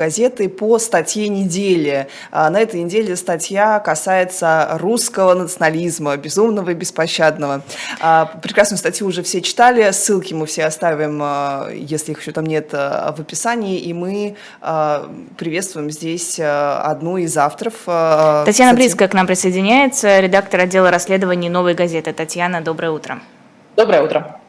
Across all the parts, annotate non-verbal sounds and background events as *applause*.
газеты по статье недели. А, на этой неделе статья касается русского национализма, безумного и беспощадного. А, прекрасную статью уже все читали, ссылки мы все оставим, а, если их еще там нет, в описании, и мы приветствуем здесь одну из авторов. Татьяна статьи. Близкая к нам присоединяется, редактор отдела расследований «Новой газеты». Татьяна, доброе утро. Доброе утро.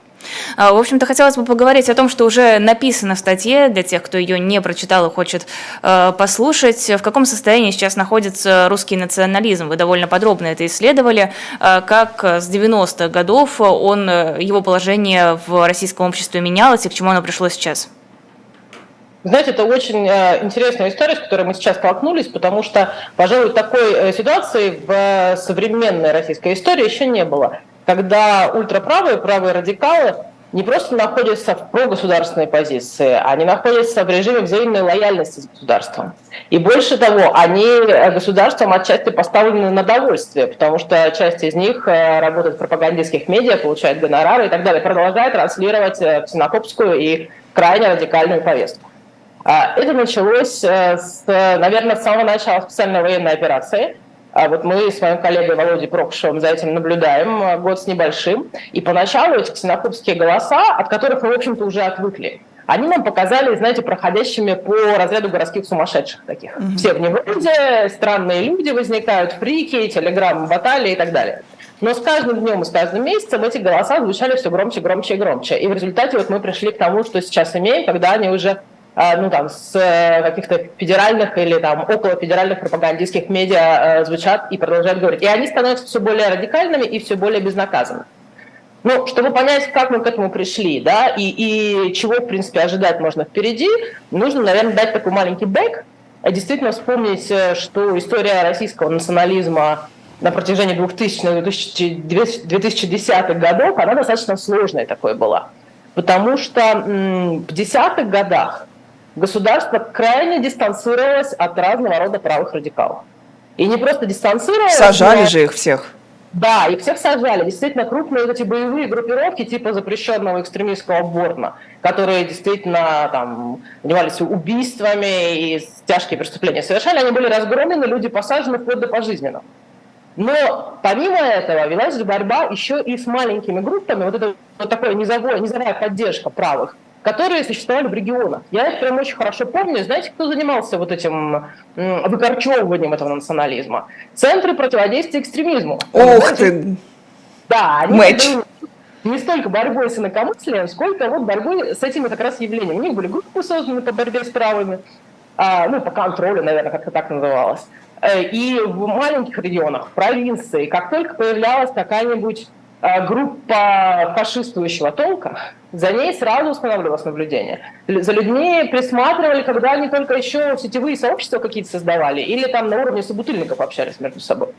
А, в общем-то, хотелось бы поговорить о том, что уже написано в статье, для тех, кто ее не прочитал и хочет э, послушать, в каком состоянии сейчас находится русский национализм. Вы довольно подробно это исследовали, э, как с 90-х годов он, э, его положение в российском обществе менялось и к чему оно пришло сейчас. Знаете, это очень интересная история, с которой мы сейчас столкнулись, потому что, пожалуй, такой ситуации в современной российской истории еще не было когда ультраправые, правые радикалы не просто находятся в прогосударственной позиции, они находятся в режиме взаимной лояльности с государством. И больше того, они государством отчасти поставлены на довольствие, потому что часть из них э, работает в пропагандистских медиа, получает гонорары и так далее, продолжает транслировать э, ксенофобскую и крайне радикальную повестку. А, это началось, э, с, наверное, с самого начала специальной военной операции – а вот мы с моим коллегой Володей Прокушевым за этим наблюдаем э, год с небольшим. И поначалу эти ксенофобские голоса, от которых мы, в общем-то, уже отвыкли, они нам показали, знаете, проходящими по разряду городских сумасшедших таких. Mm-hmm. Все в невроде, странные люди возникают, фрики, телеграм, баталии и так далее. Но с каждым днем и с каждым месяцем эти голоса звучали все громче, громче и громче. И в результате вот мы пришли к тому, что сейчас имеем, когда они уже ну, там, с э, каких-то федеральных или там около федеральных пропагандистских медиа э, звучат и продолжают говорить. И они становятся все более радикальными и все более безнаказанными. Ну, чтобы понять, как мы к этому пришли, да, и, и чего, в принципе, ожидать можно впереди, нужно, наверное, дать такой маленький бэк, действительно вспомнить, э, что история российского национализма на протяжении 2000-2010-х годов, она достаточно сложная такой была. Потому что в десятых годах государство крайне дистанцировалось от разного рода правых радикалов. И не просто дистанцировалось... Сажали но... же их всех. Да, их всех сажали. Действительно, крупные эти боевые группировки типа запрещенного экстремистского Борна, которые действительно там занимались убийствами и тяжкие преступления совершали, они были разгромлены, люди посажены вплоть до пожизненного. Но помимо этого велась борьба еще и с маленькими группами, вот это вот такая низовая, низовая поддержка правых, которые существовали в регионах. Я это прям очень хорошо помню. Знаете, кто занимался вот этим выкорчевыванием этого национализма? Центры противодействия экстремизму. Ух ты! Да, они Матч. не столько борьбой с инакомыслием, сколько вот борьбой с этими как раз явлениями. У них были группы созданы по борьбе с правыми, а, ну, по контролю, наверное, как-то так называлось. Э, и в маленьких регионах, в провинции, как только появлялась какая-нибудь группа фашистующего толка, за ней сразу устанавливалось наблюдение. За людьми присматривали, когда они только еще сетевые сообщества какие-то создавали, или там на уровне собутыльников общались между собой.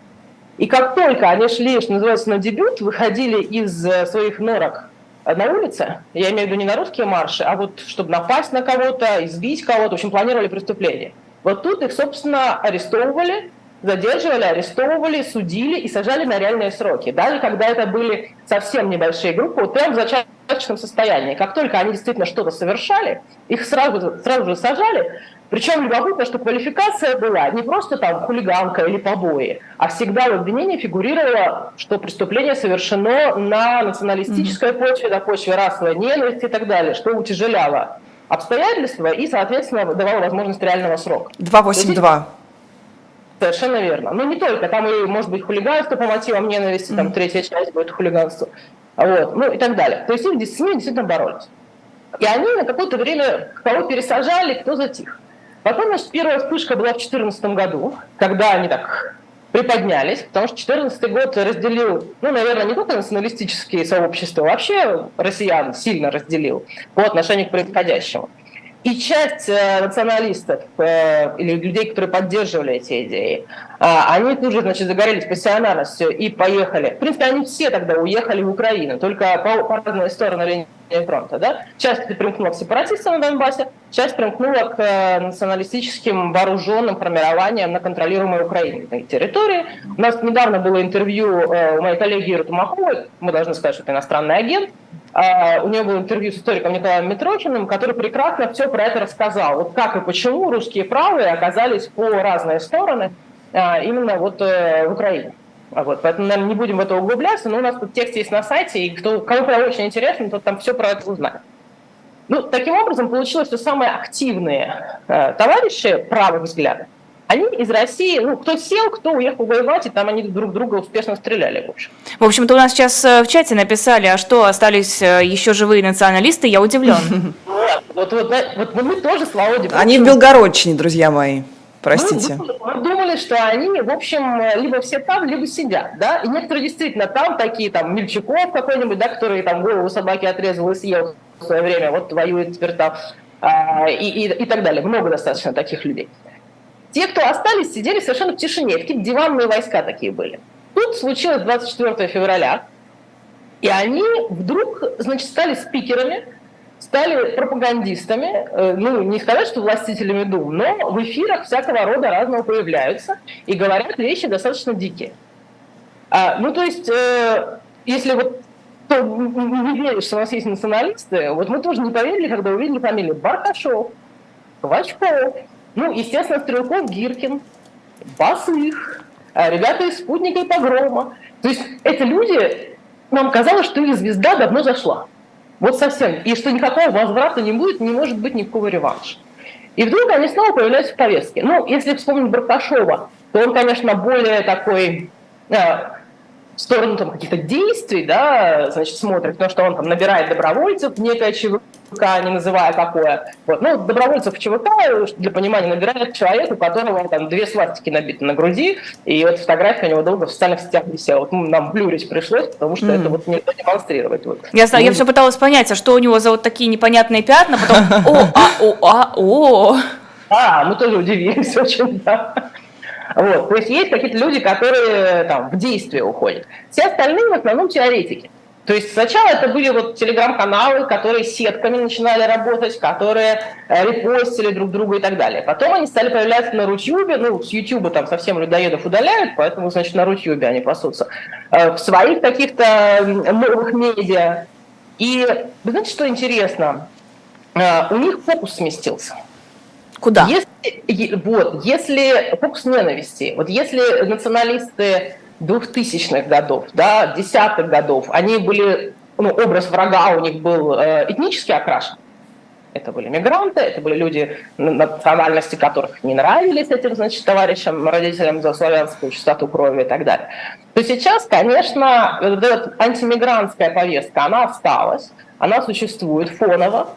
И как только они шли, что называется, на дебют, выходили из э, своих норок на улице, я имею в виду не на русские марши, а вот чтобы напасть на кого-то, избить кого-то, в общем, планировали преступление. Вот тут их, собственно, арестовывали, задерживали, арестовывали, судили и сажали на реальные сроки. Даже когда это были совсем небольшие группы, вот прямо в зачаточном состоянии. Как только они действительно что-то совершали, их сразу, сразу же сажали. Причем любопытно, что квалификация была не просто там хулиганка или побои, а всегда в обвинении фигурировало, что преступление совершено на националистической mm-hmm. почве, на почве расовой ненависти и так далее, что утяжеляло обстоятельства и, соответственно, давало возможность реального срока. 282. Совершенно верно. Но ну, не только. Там и, может быть, хулиганство по мотивам ненависти, там третья часть будет хулиганство. Вот, ну и так далее. То есть их с ними действительно боролись. И они на какое-то время кого пересажали, кто затих. Потом, значит, первая вспышка была в 2014 году, когда они так приподнялись, потому что 2014 год разделил, ну, наверное, не только националистические сообщества, вообще россиян сильно разделил по отношению к происходящему. И часть э, националистов э, или людей, которые поддерживали эти идеи, э, они тут же значит, загорелись пассионарностью и поехали. В принципе, они все тогда уехали в Украину, только по, по разные стороны линии фронта. Да? Часть примкнула к сепаратистам на Донбассе, часть примкнула к э, националистическим вооруженным формированиям на контролируемой Украине территории. У нас недавно было интервью э, у моей коллеги Иры Тумаховой, мы должны сказать, что это иностранный агент, у него было интервью с историком Николаем Митрохиным, который прекрасно все про это рассказал. Вот как и почему русские правые оказались по разные стороны именно вот в Украине. Вот, поэтому, наверное, не будем в это углубляться, но у нас тут текст есть на сайте, и кто, кому прям очень интересно, тот там все про это узнает. Ну, таким образом, получилось, что самые активные э, товарищи правых взглядов, они из России, ну, кто сел, кто уехал воевать, и там они друг друга успешно стреляли, в общем. В общем-то, у нас сейчас э, в чате написали, а что, остались э, еще живые националисты, я удивлен. *laughs* Вот, вот, вот, мы тоже, слава богу. Они в Белгородчине, друзья мои. Простите. Мы, мы думали, что они, в общем, либо все там, либо сидят, да, и некоторые действительно там, такие там Мельчаков какой-нибудь, да, который там голову собаки отрезал и съел в свое время, вот воюет теперь там, а, и, и, и так далее. Много достаточно таких людей. Те, кто остались, сидели совершенно в тишине, какие-то диванные войска такие были. Тут случилось 24 февраля, и они вдруг, значит, стали спикерами, стали пропагандистами, э, ну, не сказать, что властителями дум, но в эфирах всякого рода разного появляются и говорят вещи достаточно дикие. А, ну, то есть, э, если вот кто не верит, что у нас есть националисты, вот мы тоже не поверили, когда увидели фамилии Баркашов, Квачков, ну, естественно, Стрелков, Гиркин, Басых, э, ребята из «Спутника» и «Погрома». То есть это люди, нам казалось, что их звезда давно зашла. Вот совсем. И что никакого возврата не будет, не может быть никакого реванша. И вдруг они снова появляются в повестке. Ну, если вспомнить Баркашова, то он, конечно, более такой э, в сторону там, каких-то действий, да, значит, смотрит, потому что он там набирает добровольцев некое ЧВК, не называя какое. Вот. Ну, добровольцев ЧВК, для понимания, набирает человек, у которого там две свастики набиты на груди, и вот фотография у него долго в социальных сетях висела. Вот ну, нам блюрить пришлось, потому что mm. это вот нельзя демонстрировать. Вот. Я знаю, ну, я все пыталась понять, а что у него за вот такие непонятные пятна, потом *laughs* о, а, о, а, о. А, мы тоже удивились *laughs* очень, да. Вот. То есть есть какие-то люди, которые там, в действие уходят. Все остальные в основном теоретики. То есть сначала это были вот телеграм-каналы, которые сетками начинали работать, которые э, репостили друг друга и так далее. Потом они стали появляться на Рутюбе, ну, с Ютуба там совсем людоедов удаляют, поэтому, значит, на Рутюбе они пасутся. Э, в своих каких-то новых медиа. И вы знаете, что интересно? Э, у них фокус сместился. Куда? Если, вот, если фокус ненависти, вот если националисты 2000-х годов, да, десятых годов, они были, ну, образ врага у них был э, этнически окрашен. Это были мигранты, это были люди, национальности которых не нравились этим, значит, товарищам, родителям за славянскую чистоту крови и так далее. То сейчас, конечно, вот эта антимигрантская повестка, она осталась, она существует фоново,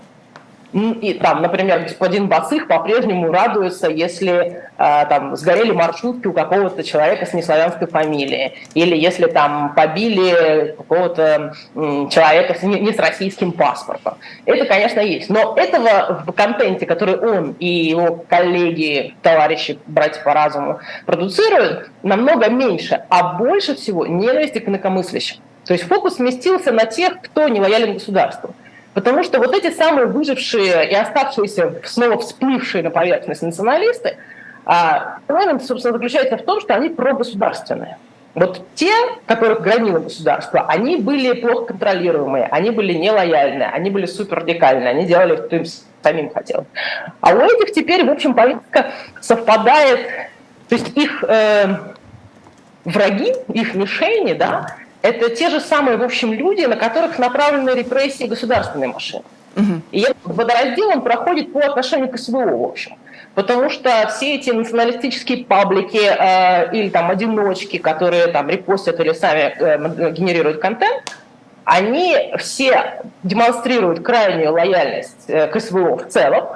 и там, например, господин Бацых по-прежнему радуется, если э, там сгорели маршрутки у какого-то человека с неславянской фамилией, или если там побили какого-то человека с, не, не с российским паспортом. Это, конечно, есть. Но этого в контенте, который он и его коллеги, товарищи, братья по разуму продуцируют, намного меньше, а больше всего ненависти к инакомыслящим. То есть фокус сместился на тех, кто не лоялен государству. Потому что вот эти самые выжившие и оставшиеся, снова всплывшие на поверхность националисты, а, собственно, заключается в том, что они прогосударственные. Вот те, которых громило государство, они были плохо контролируемые, они были нелояльные, они были суперрадикальные, они делали, что им самим хотелось. А у этих теперь, в общем, политика совпадает, то есть их э, враги, их мишени, да, это те же самые, в общем, люди, на которых направлены репрессии государственной машины. Угу. И этот водораздел он проходит по отношению к СВО, в общем. Потому что все эти националистические паблики э, или там одиночки, которые там репостят или сами э, генерируют контент, они все демонстрируют крайнюю лояльность э, к СВО в целом,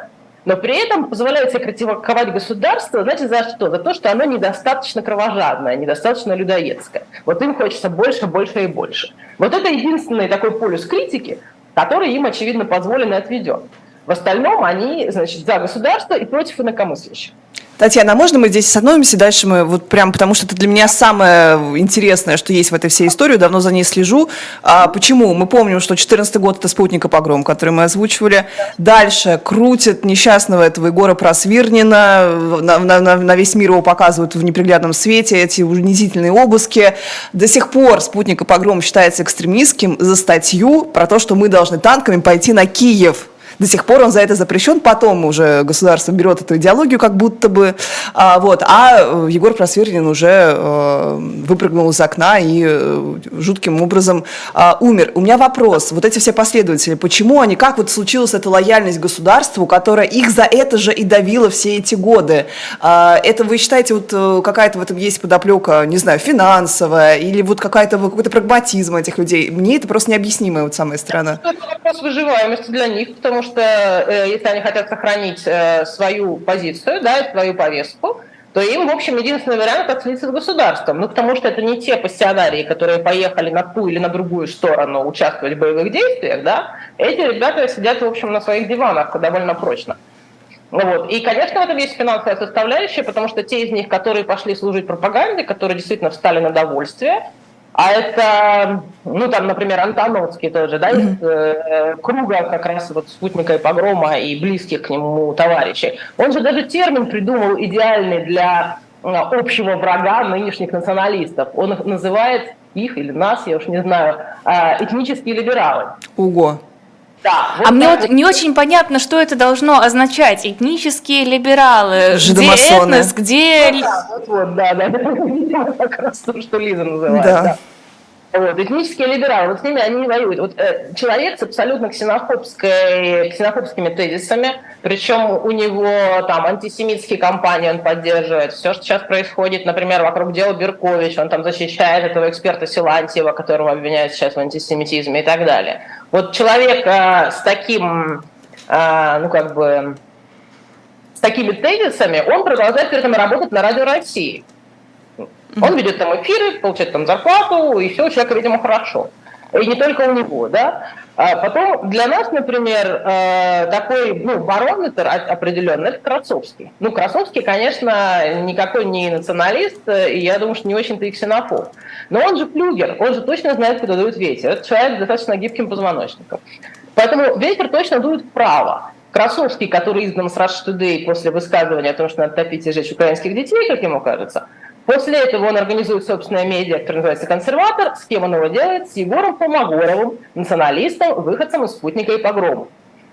но при этом позволяют себе критиковать государство, знаете, за что? За то, что оно недостаточно кровожадное, недостаточно людоедское. Вот им хочется больше, больше и больше. Вот это единственный такой полюс критики, который им, очевидно, позволен и отведен. В остальном они, значит, за государство и против инакомыслящих. Татьяна, а можно мы здесь остановимся? Дальше мы вот прям, потому что это для меня самое интересное, что есть в этой всей истории, давно за ней слежу. А почему? Мы помним, что 14 год это спутника погром, который мы озвучивали. Дальше крутят несчастного этого Егора Просвирнина, на, на, на весь мир его показывают в неприглядном свете, эти унизительные обыски. До сих пор спутника погром считается экстремистским за статью про то, что мы должны танками пойти на Киев. До сих пор он за это запрещен, потом уже государство берет эту идеологию как будто бы. А, вот, а э, Егор Просверлин уже э, выпрыгнул из окна и э, жутким образом э, умер. У меня вопрос. Вот эти все последователи, почему они, как вот случилась эта лояльность государству, которая их за это же и давила все эти годы? Э, это вы считаете, вот э, какая-то в этом есть подоплека, не знаю, финансовая или вот какая-то какой-то прагматизм этих людей? Мне это просто необъяснимая вот самая сторона. Это вопрос выживаемости для них, потому что что э, если они хотят сохранить э, свою позицию, да, свою повестку, то им, в общем, единственный вариант отследиться с государством. Ну, потому что это не те пассионарии, которые поехали на ту или на другую сторону участвовать в боевых действиях, да. Эти ребята сидят, в общем, на своих диванах довольно прочно. Вот. И, конечно, в этом есть финансовая составляющая, потому что те из них, которые пошли служить пропаганде, которые действительно встали на довольствие, а это, ну там, например, Антоновский тоже, да, из э, круга как раз вот спутника и погрома и близких к нему товарищей. Он же даже термин придумал идеальный для э, общего врага нынешних националистов. Он их называет их или нас, я уж не знаю, э, этнические либералы. Ого. Да, вот а мне вот не очень понятно, что это должно означать. Этнические либералы, где этнос, где... Ну, да, вот, вот, да, да, *laughs* да, как раз то, что Лиза называет. Да. да. Вот, этнические либералы, вот с ними они не воюют. Вот, э, человек с абсолютно ксенофобской, ксенофобскими тезисами, причем у него там антисемитские кампании он поддерживает. Все, что сейчас происходит, например, вокруг дела Беркович, он там защищает этого эксперта Силантьева, которого обвиняют сейчас в антисемитизме и так далее. Вот человек э, с таким, э, ну как бы, с такими тезисами, он продолжает при этом работать на радио России. Он ведет там эфиры, получает там зарплату, и все у человека, видимо, хорошо. И не только у него, да. А потом для нас, например, э, такой ну, барометр определенный – это Красовский. Ну, Красовский, конечно, никакой не националист, и я думаю, что не очень-то и ксенофоб. Но он же флюгер, он же точно знает, куда дует ветер. Это человек с достаточно гибким позвоночником. Поэтому ветер точно дует вправо. Красовский, который изгнан с Rush Today после высказывания о том, что надо топить и жечь украинских детей, как ему кажется – После этого он организует собственное медиа, которое называется «Консерватор». С кем он его делает? С Егором Холмогоровым, националистом, выходцем из «Спутника» и «Погрома».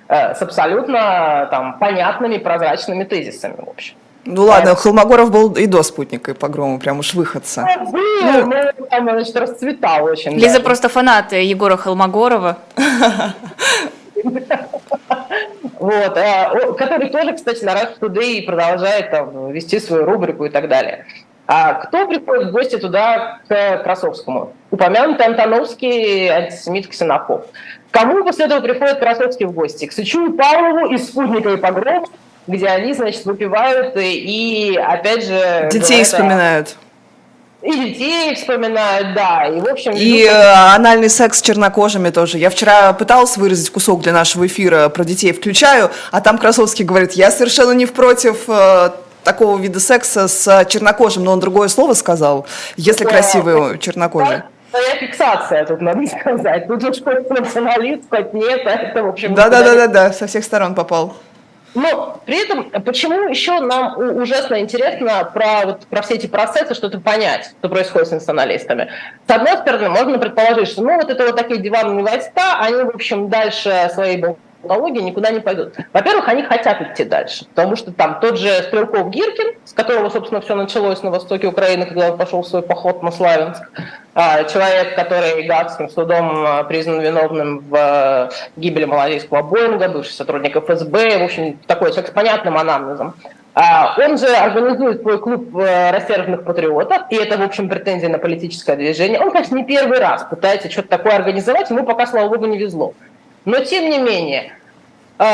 Э, с абсолютно там, понятными, прозрачными тезисами, в общем. Ну ладно, Холмогоров был и до спутника и погрома, прям уж выходца. Был, ну, ну, там, значит, расцветал очень. Лиза даже. просто фанат Егора Холмогорова. *laughs* Вот, а, который тоже, кстати, на Rush Today продолжает там, вести свою рубрику и так далее. А кто приходит в гости туда к Красовскому? Упомянутый Антоновский антисемит ксенофоб. Кому после этого приходит Красовский в гости? К Сычу и Павлову из «Спутника и погром», где они, значит, выпивают и, опять же... Детей говорят, вспоминают. И детей вспоминают, да. И, в общем, и э, анальный секс с чернокожими тоже. Я вчера пыталась выразить кусок для нашего эфира про детей, включаю, а там Красовский говорит, я совершенно не против э, такого вида секса с чернокожим, но он другое слово сказал, если да, красивый чернокожий. Своя фиксация тут, надо сказать. Тут уж хоть националист, хоть нет, а это, в общем... Да-да-да-да, со всех сторон попал. Но при этом, почему еще нам ужасно интересно про, вот, про все эти процессы что-то понять, что происходит с националистами. С одной стороны, можно предположить, что ну, вот это вот такие диванные войска, они, в общем, дальше своей технологии никуда не пойдут. Во-первых, они хотят идти дальше, потому что там тот же Стрелков Гиркин, с которого, собственно, все началось на востоке Украины, когда он пошел в свой поход на Славянск, а, человек, который Гагским судом а, признан виновным в а, гибели малазийского Боинга, бывший сотрудник ФСБ, в общем, такой человек с понятным анамнезом. Он же организует свой клуб рассерженных патриотов, и это, в общем, претензия на политическое движение. Он, конечно, не первый раз пытается что-то такое организовать, ему пока, слава богу, не везло. Но, тем не менее, э,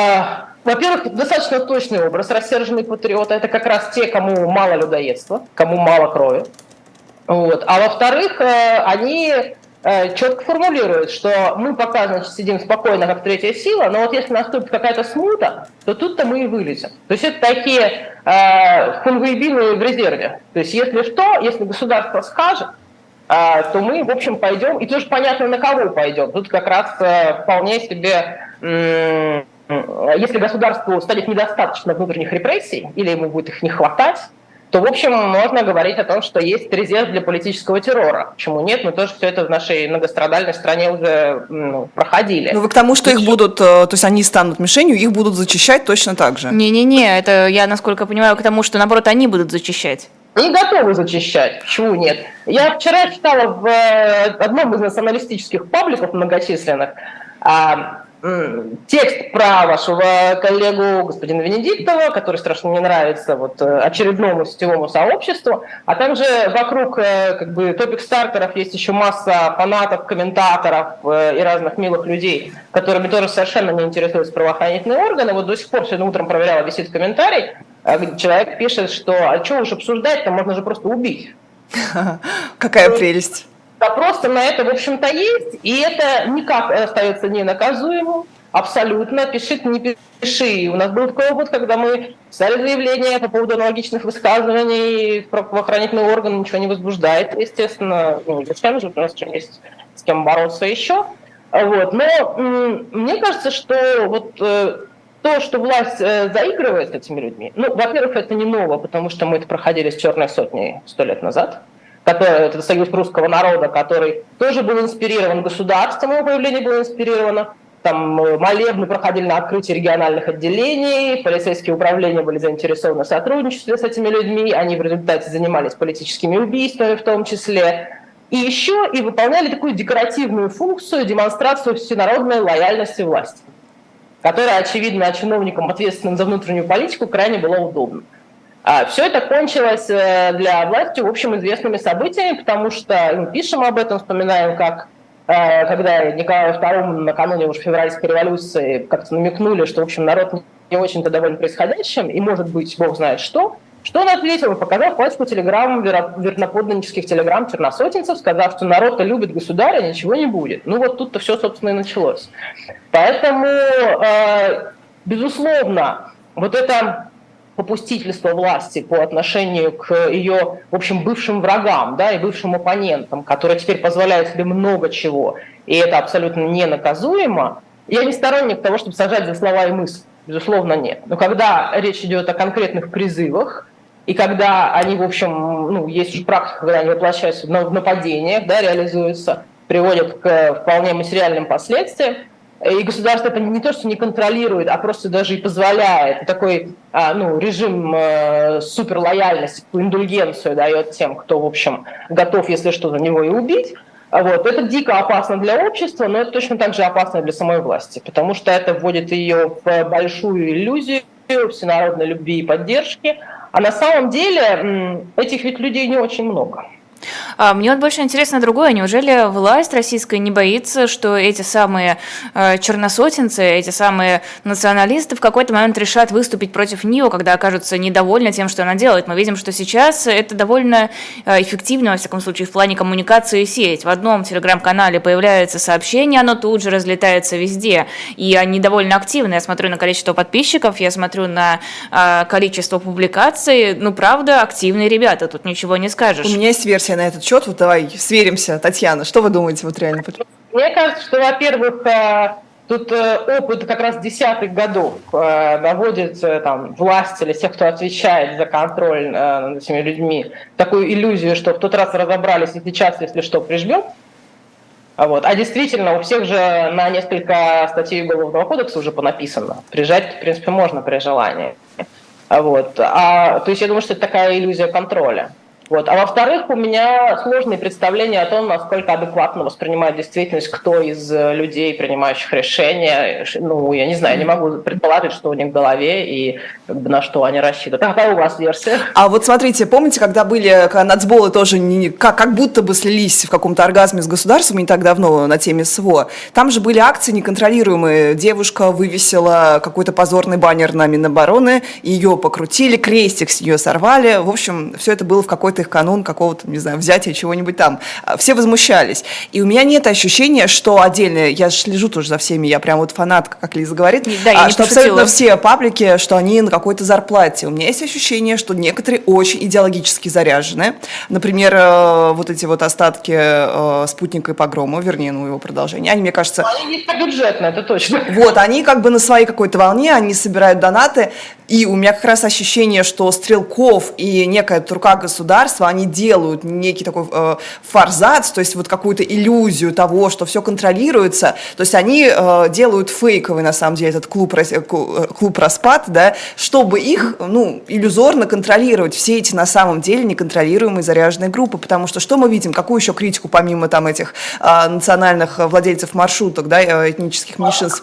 во-первых, достаточно точный образ рассерженный патриота. Это как раз те, кому мало людоедства, кому мало крови. Вот. А во-вторых, э, они э, четко формулирует, что мы пока, значит, сидим спокойно, как третья сила, но вот если наступит какая-то смута, то тут-то мы и вылезем. То есть это такие э, в резерве. То есть если что, если государство скажет, то мы, в общем, пойдем, и тоже понятно, на кого пойдем. Тут как раз э, вполне себе... Если государству станет недостаточно внутренних репрессий, или ему будет их не хватать, то, в общем, можно говорить о том, что есть резерв для политического террора. Почему нет? Мы тоже все это в нашей многострадальной стране уже ну, проходили. Ну, вы к тому, что их будут, э, то есть они станут мишенью, их будут зачищать точно так же? Не-не-не, это я, насколько понимаю, к тому, что, наоборот, они будут зачищать. Они готовы зачищать. Почему нет? Я вчера читала в э, одном из националистических пабликов многочисленных, а, текст про вашего коллегу господина Венедиктова, который страшно не нравится вот э, очередному сетевому сообществу, а также вокруг э, как бы топик-стартеров есть еще масса фанатов, комментаторов и разных милых людей, которыми тоже совершенно не интересуются правоохранительные органы. Вот до сих пор сегодня утром проверяла, висит комментарий, человек пишет, что а что уж обсуждать, там можно же просто убить. *laughs* Какая прелесть. Вопрос на это, в общем-то, есть, и это никак остается ненаказуемым, абсолютно. Пиши, не пиши. У нас был такой опыт, когда мы писали заявление по поводу аналогичных высказываний, правоохранительный орган ничего не возбуждает, естественно. Ну, зачем же, у нас есть с кем бороться еще. Вот. Но мне кажется, что вот э, то, что власть э, заигрывает с этими людьми, ну, во-первых, это не ново, потому что мы это проходили с черной сотней сто лет назад который, это союз русского народа, который тоже был инспирирован государством, его появление было инспирировано. Там э, молебны проходили на открытии региональных отделений, полицейские управления были заинтересованы в сотрудничестве с этими людьми, они в результате занимались политическими убийствами в том числе. И еще и выполняли такую декоративную функцию, демонстрацию всенародной лояльности власти, которая, очевидно, чиновникам, ответственным за внутреннюю политику, крайне была удобна. А все это кончилось э, для власти, в общем, известными событиями, потому что мы пишем об этом, вспоминаем, как э, когда Николаю II накануне уж февральской революции как-то намекнули, что, в общем, народ не очень-то доволен происходящим, и, может быть, бог знает что, что он ответил? Показал пачку телеграмм, верноподданнических телеграмм черносотенцев, сказав, что народ-то любит государя, ничего не будет. Ну вот тут-то все, собственно, и началось. Поэтому, э, безусловно, вот это попустительство власти по отношению к ее, в общем, бывшим врагам да, и бывшим оппонентам, которые теперь позволяют себе много чего, и это абсолютно ненаказуемо, я не сторонник того, чтобы сажать за слова и мысли. Безусловно, нет. Но когда речь идет о конкретных призывах, и когда они, в общем, ну, есть уже практика, когда они воплощаются в нападениях, да, реализуются, приводят к вполне материальным последствиям, и государство это не то, что не контролирует, а просто даже и позволяет. Такой а, ну, режим э, суперлояльности, индульгенцию дает тем, кто, в общем, готов, если что, за него и убить. Вот. Это дико опасно для общества, но это точно так же опасно для самой власти, потому что это вводит ее в большую иллюзию всенародной любви и поддержки. А на самом деле этих ведь людей не очень много. А, мне вот больше интересно другое. Неужели власть российская не боится, что эти самые э, черносотенцы, эти самые националисты в какой-то момент решат выступить против нее, когда окажутся недовольны тем, что она делает? Мы видим, что сейчас это довольно э, эффективно, во всяком случае, в плане коммуникации сеть. В одном телеграм-канале появляется сообщение, оно тут же разлетается везде, и они довольно активны. Я смотрю на количество подписчиков, я смотрю на э, количество публикаций. Ну, правда, активные ребята, тут ничего не скажешь. У меня есть версия на этот счет. Вот давай сверимся. Татьяна, что вы думаете вот реально? Мне кажется, что, во-первых, э, Тут э, опыт как раз десятых годов э, наводит там, власть или тех, кто отвечает за контроль над этими людьми, такую иллюзию, что в тот раз разобрались, и сейчас, если что, прижмем. А вот. А действительно, у всех же на несколько статей Уголовного кодекса уже понаписано. Прижать, в принципе, можно при желании. А вот. А, то есть я думаю, что это такая иллюзия контроля. Вот. А во-вторых, у меня сложные представления о том, насколько адекватно воспринимает действительность кто из э, людей, принимающих решения. Ну, я не знаю, не могу предположить, что у них в голове и как бы, на что они рассчитывают. А какая у вас версия? А вот смотрите, помните, когда были когда нацболы тоже не, как, как будто бы слились в каком-то оргазме с государством не так давно на теме СВО, там же были акции неконтролируемые. Девушка вывесила какой-то позорный баннер на Минобороны, ее покрутили, крестик с нее сорвали. В общем, все это было в какой-то их канун какого-то, не знаю, взятия чего-нибудь там. А, все возмущались. И у меня нет ощущения, что отдельно, я слежу тоже за всеми, я прям вот фанатка, как Лиза говорит, да, я а, что абсолютно все паблики, что они на какой-то зарплате. У меня есть ощущение, что некоторые очень идеологически заряжены. Например, э, вот эти вот остатки э, спутника и погрома, вернее, ну, его продолжение, они, мне кажется... Они не бюджетно, это точно. Вот, они как бы на своей какой-то волне, они собирают донаты, и у меня как раз ощущение, что Стрелков и некая рука государства, они делают некий такой э, форзац, то есть вот какую-то иллюзию того, что все контролируется. То есть они э, делают фейковый, на самом деле, этот клуб, э, клуб распад, да, чтобы их, ну, иллюзорно контролировать. Все эти, на самом деле, неконтролируемые заряженные группы. Потому что что мы видим? Какую еще критику, помимо там этих э, национальных владельцев маршруток, да, э, этнических меньшинств?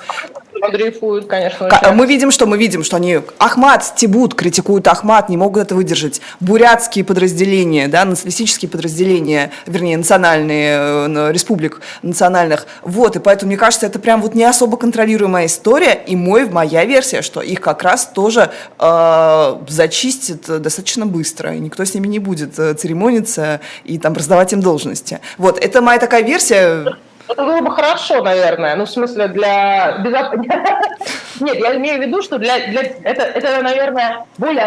Дрейфуют, конечно. Мы видим, что мы видим, что они Ахмат, Тибут критикуют Ахмат, не могут это выдержать. Бурятские подразделения, да, националистические подразделения, вернее, национальные, э, республик национальных. Вот, и поэтому, мне кажется, это прям вот не особо контролируемая история, и мой, моя версия, что их как раз тоже э, зачистят достаточно быстро, и никто с ними не будет э, церемониться и там раздавать им должности. Вот, это моя такая версия, это было бы хорошо, наверное. Ну, в смысле, для... *laughs* Нет, я имею в виду, что для... для... Это, это, наверное, более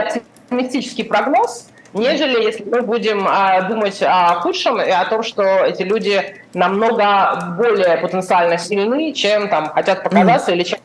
оптимистический прогноз, нежели если мы будем а, думать о худшем и о том, что эти люди намного более потенциально сильны, чем там хотят показаться mm-hmm. или чем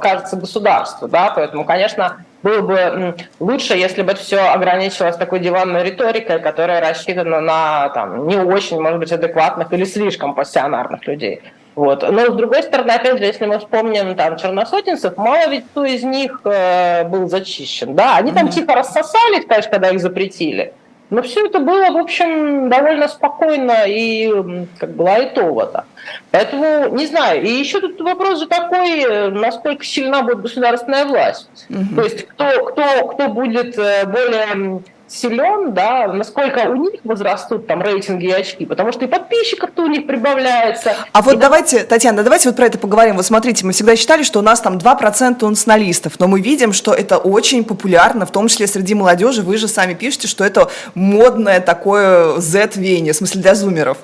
кажется государству, да, поэтому, конечно, было бы лучше, если бы это все ограничивалось такой диванной риторикой, которая рассчитана на там, не очень, может быть, адекватных или слишком пассионарных людей. Вот. Но, с другой стороны, опять же, если мы вспомним там черносотенцев, мало ведь кто из них э, был зачищен. Да, они там mm-hmm. тихо рассосались, конечно, когда их запретили. Но все это было, в общем, довольно спокойно и как бы лайтово-то. Поэтому, не знаю. И еще тут вопрос же такой, э, насколько сильна будет государственная власть. Угу. То есть кто, кто, кто будет э, более силен, да, насколько у них возрастут там рейтинги и очки, потому что и подписчиков-то у них прибавляется. А вот давайте, Татьяна, давайте вот про это поговорим. Вот смотрите, мы всегда считали, что у нас там 2% у националистов, но мы видим, что это очень популярно, в том числе среди молодежи. Вы же сами пишете, что это модное такое Z-веяние, в смысле для зумеров.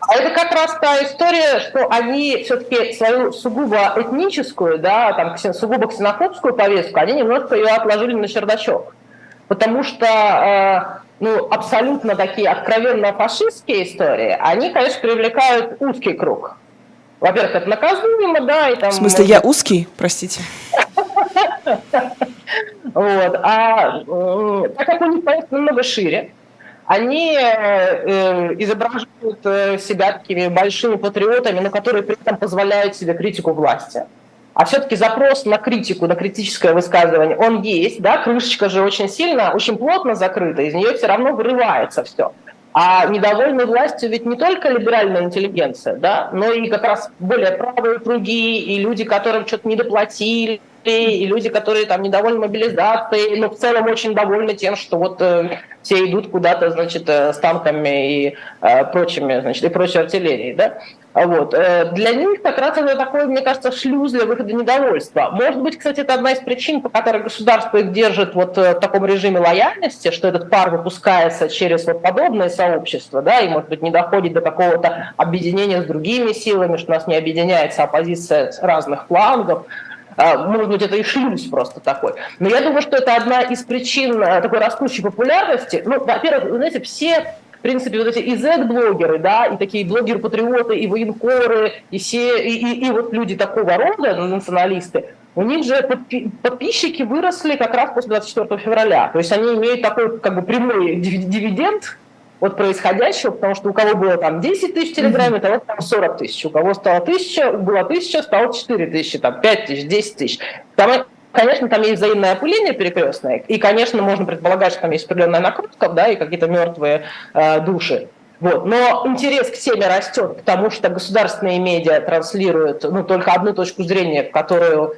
А это как раз та история, что они все-таки свою сугубо этническую, да, там, сугубо ксенофобскую повестку, они немножко ее отложили на чердачок потому что э, ну, абсолютно такие откровенно фашистские истории, они, конечно, привлекают узкий круг. Во-первых, это наказуемо, да, и там... В смысле, я узкий, простите? Вот. А так как у них, конечно, намного шире, они э, изображают э, себя такими большими патриотами, но которые при этом позволяют себе критику власти а все-таки запрос на критику, на критическое высказывание, он есть, да, крышечка же очень сильно, очень плотно закрыта, из нее все равно вырывается все. А недовольны властью ведь не только либеральная интеллигенция, да, но и как раз более правые круги, и люди, которым что-то недоплатили, и люди, которые там недовольны мобилизацией, но в целом очень довольны тем, что вот э, все идут куда-то, значит, э, с танками и э, прочими, значит, и прочей артиллерией, да. Вот. Э, для них как раз это такой, мне кажется, шлюз для выхода недовольства. Может быть, кстати, это одна из причин, по которой государство их держит вот э, в таком режиме лояльности, что этот пар выпускается через вот подобное сообщество, да, и, может быть, не доходит до какого-то объединения с другими силами, что у нас не объединяется оппозиция разных флангов. А, может быть, это и шлюз просто такой. Но я думаю, что это одна из причин э, такой растущей популярности. Ну, во-первых, вы знаете, все принципе, вот эти и Z-блогеры, да, и такие блогеры-патриоты, и военкоры, и, все, и, и, и вот люди такого рода, националисты, у них же подписчики выросли как раз после 24 февраля. То есть они имеют такой как бы прямой дивиденд от происходящего, потому что у кого было там 10 тысяч телеграмм, того там 40 тысяч. У кого стало тысяча, было тысяча, стало 4 тысячи, там 5 тысяч, 10 тысяч. Там Конечно, там есть взаимное опыление перекрестное, и, конечно, можно предполагать, что там есть определенная накрутка, да, и какие-то мертвые э, души. Вот. Но интерес к теме растет, потому что государственные медиа транслируют ну, только одну точку зрения, в которую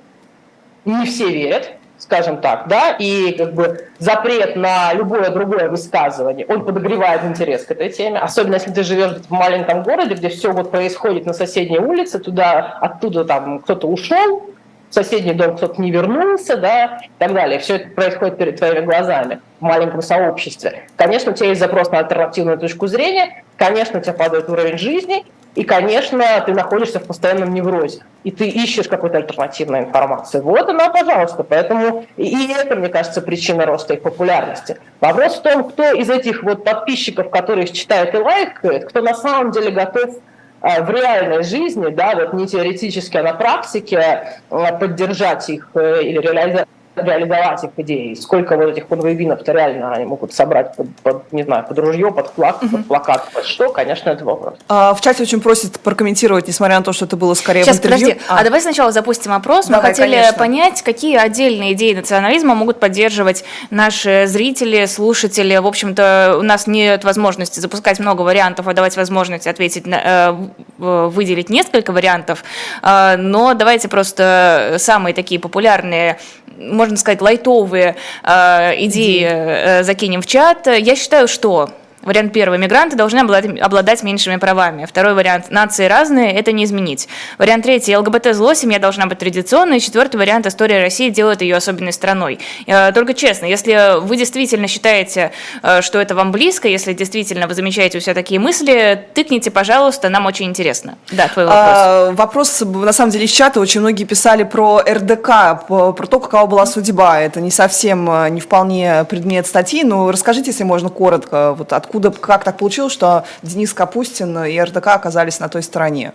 не все верят, скажем так, да, и как бы запрет на любое другое высказывание, он подогревает интерес к этой теме, особенно если ты живешь в маленьком городе, где все вот происходит на соседней улице, туда, оттуда там кто-то ушел, соседний дом кто-то не вернулся, да, и так далее. Все это происходит перед твоими глазами в маленьком сообществе. Конечно, у тебя есть запрос на альтернативную точку зрения, конечно, у тебя падает уровень жизни, и, конечно, ты находишься в постоянном неврозе, и ты ищешь какую-то альтернативную информацию. Вот она, пожалуйста. Поэтому и это, мне кажется, причина роста их популярности. Вопрос в том, кто из этих вот подписчиков, которые читают и лайкают, кто на самом деле готов в реальной жизни, да, вот не теоретически, а на практике а, поддержать их э, или реализовать реализовать их идеи. Сколько вот этих конвейбинов-то реально они могут собрать под, под, не знаю, под ружье, под флаг, uh-huh. под плакат, под что, конечно, это вопрос. А, в чате очень просят прокомментировать, несмотря на то, что это было скорее Сейчас, в интервью. подожди, а. а давай сначала запустим опрос. Давай, Мы хотели конечно. понять, какие отдельные идеи национализма могут поддерживать наши зрители, слушатели. В общем-то, у нас нет возможности запускать много вариантов, а давать возможность ответить, на, э, выделить несколько вариантов. Э, но давайте просто самые такие популярные можно сказать, лайтовые э, идеи э, закинем в чат. Я считаю, что Вариант первый. Мигранты должны обладать, обладать меньшими правами. Второй вариант. Нации разные, это не изменить. Вариант третий. ЛГБТ-зло, семья должна быть традиционной. Четвертый вариант. История России делает ее особенной страной. Э, только честно, если вы действительно считаете, э, что это вам близко, если действительно вы замечаете у себя такие мысли, тыкните, пожалуйста, нам очень интересно. Да, твой вопрос. А, вопрос, на самом деле, из чата очень многие писали про РДК, про то, какова была судьба. Это не совсем, э, не вполне предмет статьи, но расскажите, если можно, коротко, вот откуда откуда, как так получилось, что Денис Капустин и РДК оказались на той стороне?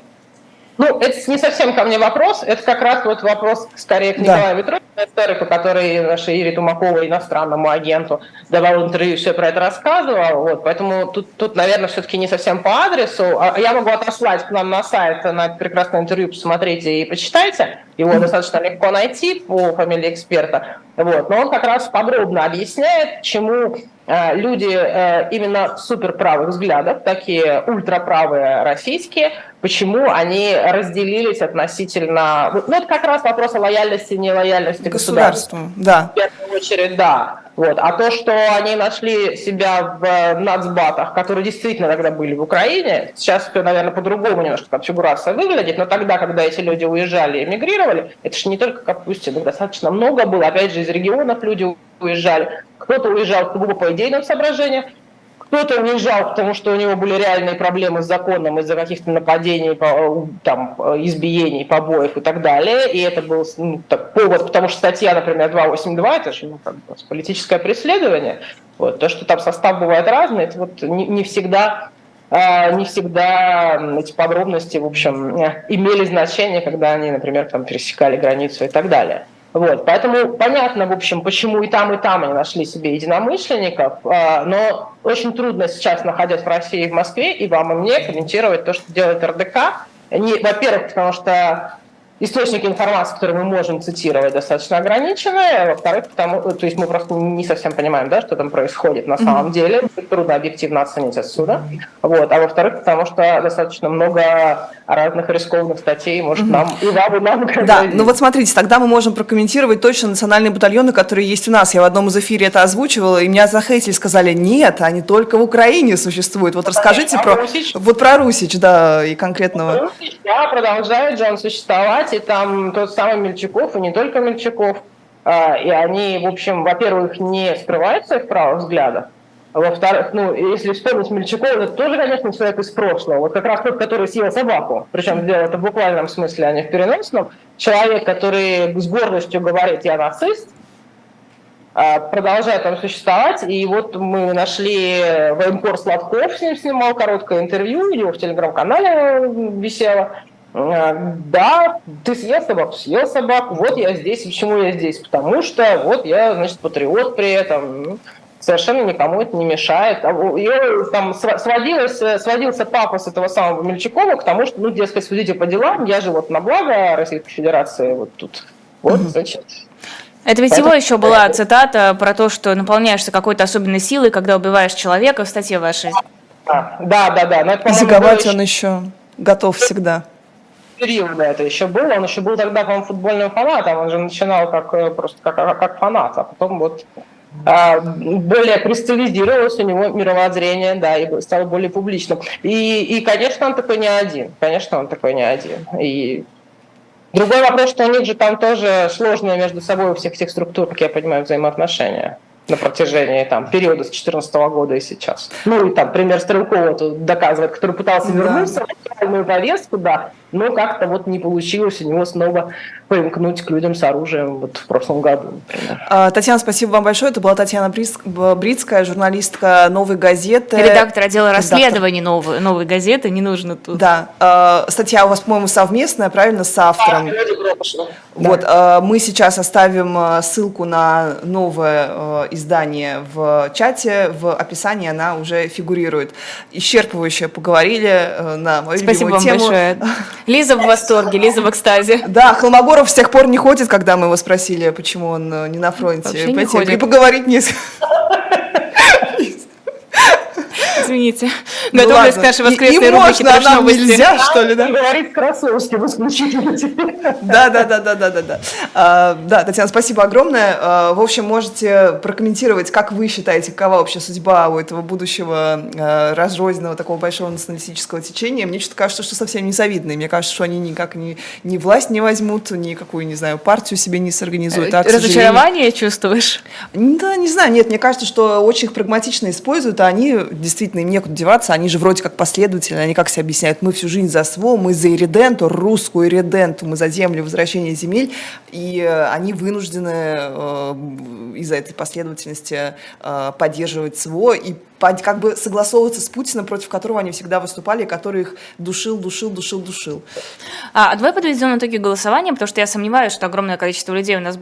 Ну, это не совсем ко мне вопрос, это как раз вот вопрос скорее к Николаю да. Историку, который нашей Ире Тумаковой, иностранному агенту, давал интервью, все про это рассказывал. Вот, поэтому тут, тут, наверное, все-таки не совсем по адресу. А я могу отослать к нам на сайт на это прекрасное интервью, посмотрите и почитайте. Его достаточно легко найти по фамилии эксперта. Вот. Но он как раз подробно объясняет, чему э, люди э, именно суперправых взглядов, такие ультраправые российские, почему они разделились относительно... Ну, это как раз вопрос о лояльности и нелояльности государству. Да. В первую очередь, да. Вот. А то, что они нашли себя в нацбатах, которые действительно тогда были в Украине, сейчас все, наверное, по-другому немножко конфигурация выглядит, но тогда, когда эти люди уезжали и эмигрировали, это же не только Капустин, их достаточно много было, опять же, из регионов люди уезжали. Кто-то уезжал сугубо по идейным соображениям, кто-то уезжал, потому что у него были реальные проблемы с законом из-за каких-то нападений, там, избиений, побоев и так далее. И это был ну, так, повод, потому что статья, например, 282, это же ну, как бы, политическое преследование. Вот. То, что там состав бывает разный, это вот не, не всегда а, не всегда эти подробности, в общем, имели значение, когда они, например, там пересекали границу и так далее. Вот, поэтому понятно, в общем, почему и там, и там они нашли себе единомышленников, а, но очень трудно сейчас, находясь в России и в Москве, и вам, и мне комментировать то, что делает РДК. Во-первых, потому что источники информации, которые мы можем цитировать, достаточно ограничены. А во-вторых, потому, то есть мы просто не совсем понимаем, да, что там происходит на самом mm-hmm. деле. Трудно объективно оценить отсюда. Вот. А во-вторых, потому что достаточно много разных рискованных статей может mm-hmm. нам и вам, и нам. Да, ну вот смотрите, тогда мы можем прокомментировать точно национальные батальоны, которые есть у нас. Я в одном из эфире это озвучивала, и меня захейтили, сказали, нет, они только в Украине существуют. Вот расскажите а про... Русич? Вот про Русич, да, и конкретного. Русич, да, продолжает же он существовать и там тот самый Мельчаков, и не только Мельчаков, а, и они, в общем, во-первых, не скрывают своих правых взглядов, а во-вторых, ну, если вспомнить Мельчакова, это тоже, конечно, человек из прошлого. Вот как раз тот, который съел собаку. Причем сделал это в буквальном смысле, а не в переносном. Человек, который с гордостью говорит «я нацист», а, продолжает там существовать. И вот мы нашли военкор Сладков, с ним снимал короткое интервью, у него в телеграм-канале висело. А, да, ты съел собаку, съел собаку, вот я здесь, почему я здесь? Потому что вот я, значит, патриот при этом, совершенно никому это не мешает. А и там сводилось, сводился папа с этого самого Мельчакова к тому, что, ну, дескать, судите по делам, я же вот на благо Российской Федерации вот тут. Вот, значит, это ведь Поэтому... его еще была цитата про то, что наполняешься какой-то особенной силой, когда убиваешь человека в статье вашей. Да, да, да. да. Но это, Заговать он еще готов всегда периода это еще было. Он еще был тогда, по-моему, футбольным фанатом. Он же начинал как э, просто как, как фанат, а потом вот а, более кристаллизировалось у него мировоззрение, да, и стало более публичным. И, и, конечно, он такой не один. Конечно, он такой не один. И Другой вопрос, что у них же там тоже сложные между собой у всех этих структур, как я понимаю, взаимоотношения на протяжении там, периода с 2014 года и сейчас. Ну и там пример Стрелкова тут доказывает, который пытался Да. вернуться в повестку, да, но как-то вот не получилось у него снова примкнуть к людям с оружием вот в прошлом году, например. А, Татьяна, спасибо вам большое. Это была Татьяна Брицкая, журналистка «Новой газеты». Редактор отдела расследований новой, новой газеты, не нужно тут. Да, а, статья у вас, по-моему, совместная, правильно, с автором. Вот, э, мы сейчас оставим ссылку на новое издание в чате, в описании она уже фигурирует. Исчерпывающе поговорили на мою Спасибо любимую вам тему. большое. *laughs* Лиза в восторге, Лиза в экстазе. Да, Холмогоров с тех пор не ходит, когда мы его спросили, почему он э, не на фронте. Вообще не ходит. И поговорить не... *laughs* Извините. Ну Готовлюсь ладно. к нашей И- воскресной и рубрике можно, а «Трэш нам новости». нельзя, что ли, да? Говорит с Красовским исключительно. Да, да, да, да, да, да, да. А, да, Татьяна, спасибо огромное. А, в общем, можете прокомментировать, как вы считаете, какова вообще судьба у этого будущего а, разрозненного такого большого националистического течения. Мне что-то кажется, что совсем не завидно. И мне кажется, что они никак ни, ни власть не возьмут, никакую, не знаю, партию себе не сорганизуют. А, Разочарование чувствуешь? да, не знаю, нет, мне кажется, что очень их прагматично используют, а они действительно им некуда деваться, они же вроде как последовательны, они как себе объясняют, мы всю жизнь за СВО, мы за ириденту, русскую ириденту, мы за землю, возвращение земель, и э, они вынуждены э, из-за этой последовательности э, поддерживать СВО и как бы согласовываться с Путиным, против которого они всегда выступали, который их душил, душил, душил, душил. А, давай подведем итоги голосования, потому что я сомневаюсь, что огромное количество людей у нас